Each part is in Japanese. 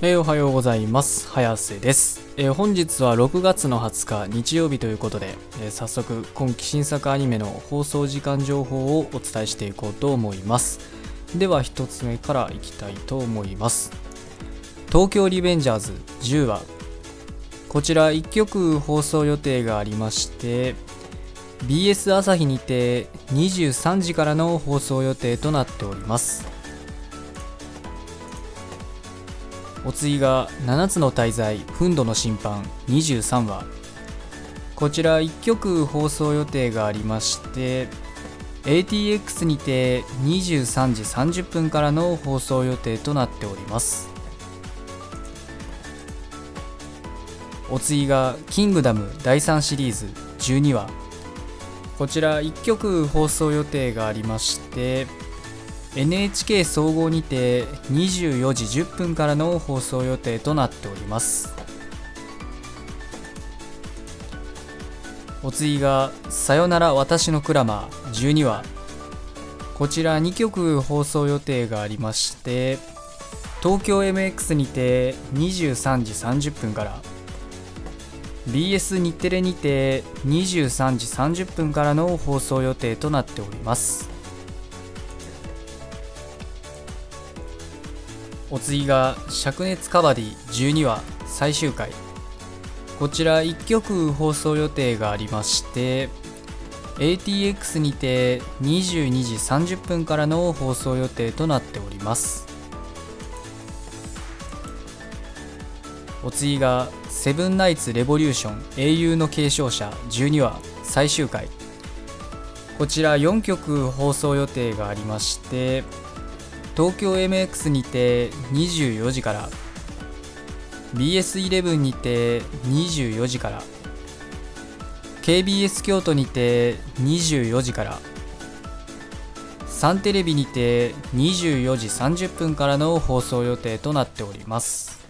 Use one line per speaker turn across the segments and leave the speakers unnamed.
えーおはようございます。早瀬です、えー本日は6月の20日日曜日ということで、えー早速今期新作アニメの放送時間情報をお伝えしていこうと思います。では1つ目からいきたいと思います。東京リベンジャーズ10話。こちら1曲放送予定がありまして BS 朝日にて23時からの放送予定となっております。お次が7つの大罪憤怒の審判23話。こちら1曲放送予定がありまして ATX にて23時30分からの放送予定となっております。お次が「キングダム」第3シリーズ12話。こちら1曲放送予定がありまして NHK 総合にて24時10分からの放送予定となっております。お次が「さよなら私のクラマー」12話。こちら2曲放送予定がありまして東京 MX にて23時30分から BS 日テレにて23時30分からの放送予定となっております。お次が「灼熱カバディ12話最終回」こちら1曲放送予定がありまして ATX にて22時30分からの放送予定となっております。お次が「セブンナイツ・レボリューション英雄の継承者12話最終回」こちら4曲放送予定がありまして東京 MX にて24時から BS11 にて24時から KBS 京都にて24時からサンテレビにて24時30分からの放送予定となっております。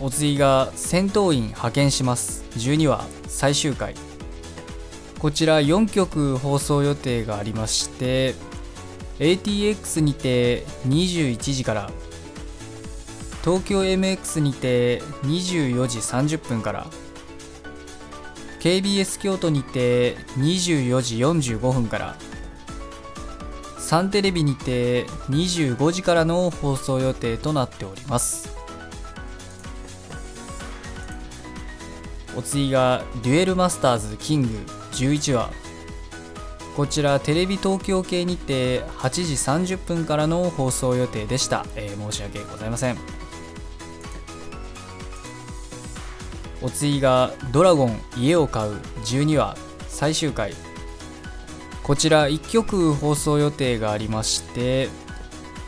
お次が戦闘員派遣します。12話最終回。こちら4曲放送予定がありまして ATX にて21時から東京 MX にて24時30分から KBS 京都にて24時45分からサンテレビにて25時からの放送予定となっております。お次がデュエルマスターズキング。11話。こちらテレビ東京系にて8時30分からの放送予定でした、えー申し訳ございません。お次がドラゴン家を買う。12話最終回。こちら1曲放送予定がありまして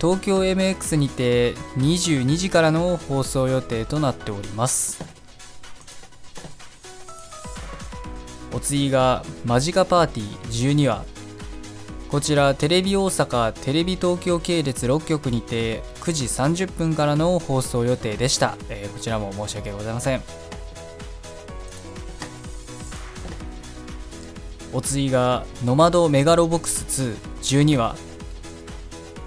東京 MX にて22時からの放送予定となっております。お次がマジカパーティー12話こちらテレビ大阪テレビ東京系列6局にて9時30分からの放送予定でした、えーこちらも申し訳ございません。お次がノマドメガロボックス212話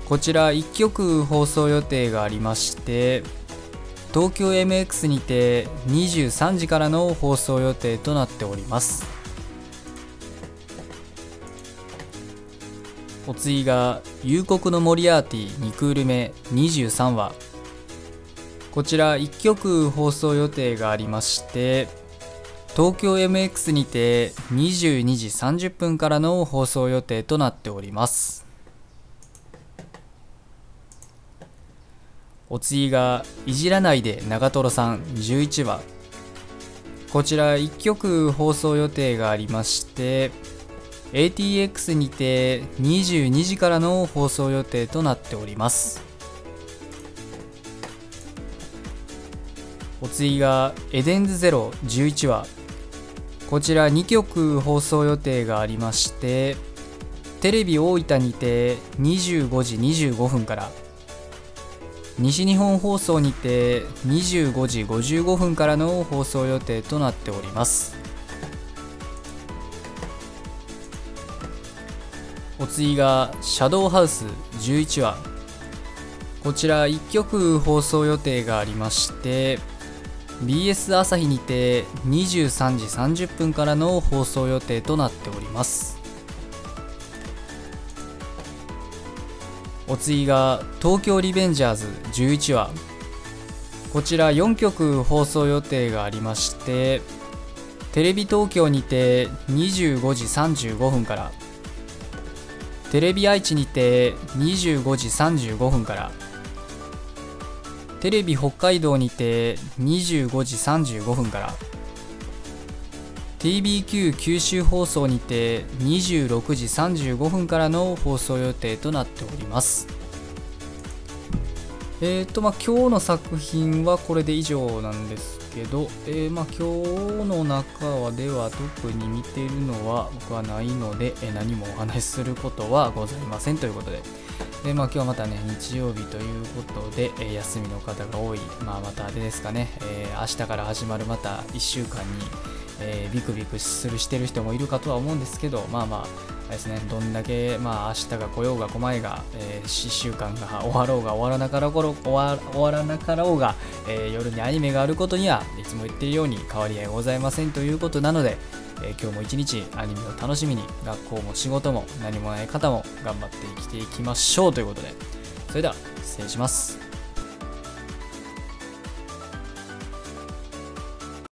こちら1曲放送予定がありまして東京 MX にて23時からの放送予定となっております。お次が「夕刻のモリアーティ2クール目23話」こちら1曲放送予定がありまして東京 MX にて22時30分からの放送予定となっております。お次が「いじらないで長瀞さん11話」こちら1曲放送予定がありまして ATX にて22時からの放送予定となっております。お次が「エデンズゼロ11話」こちら2曲放送予定がありましてテレビ大分にて25時25分から西日本放送にて25時55分からの放送予定となっております。お次が「シャドウハウス11話」こちら1曲放送予定がありまして BS 朝日にて23時30分からの放送予定となっております。お次が東京リベンジャーズ11話。こちら4曲放送予定がありましてテレビ東京にて25時35分からテレビ愛知にて25時35分から。テレビ北海道にて25時35分から。TBQ 九州放送にて26時35分からの放送予定となっております。え、ー、とまあ今日の作品はこれで以上なんですけど、えー、まあ今日の中では特に見ているのは僕はないので、え何もお話しすることはございませんということで。で、まあ、今日はまたね、日曜日ということで、え、休みの方が多い、まあ、またあれですかね、えー、明日から始まるまた1週間に、えー、ビクビクするしてる人もいるかとは思うんですけど、まあまあ、ですね、どんだけ、まあ、明日が来ようが来まいが、えー、1週間が終わろうが終わらなかろう終わ終わらなかろうが、えー、夜にアニメがあることにはいつも言っているように変わり合いございませんということなので、えー、今日も一日アニメを楽しみに学校も仕事も何もない方も頑張って生きていきましょうということでそれでは失礼します。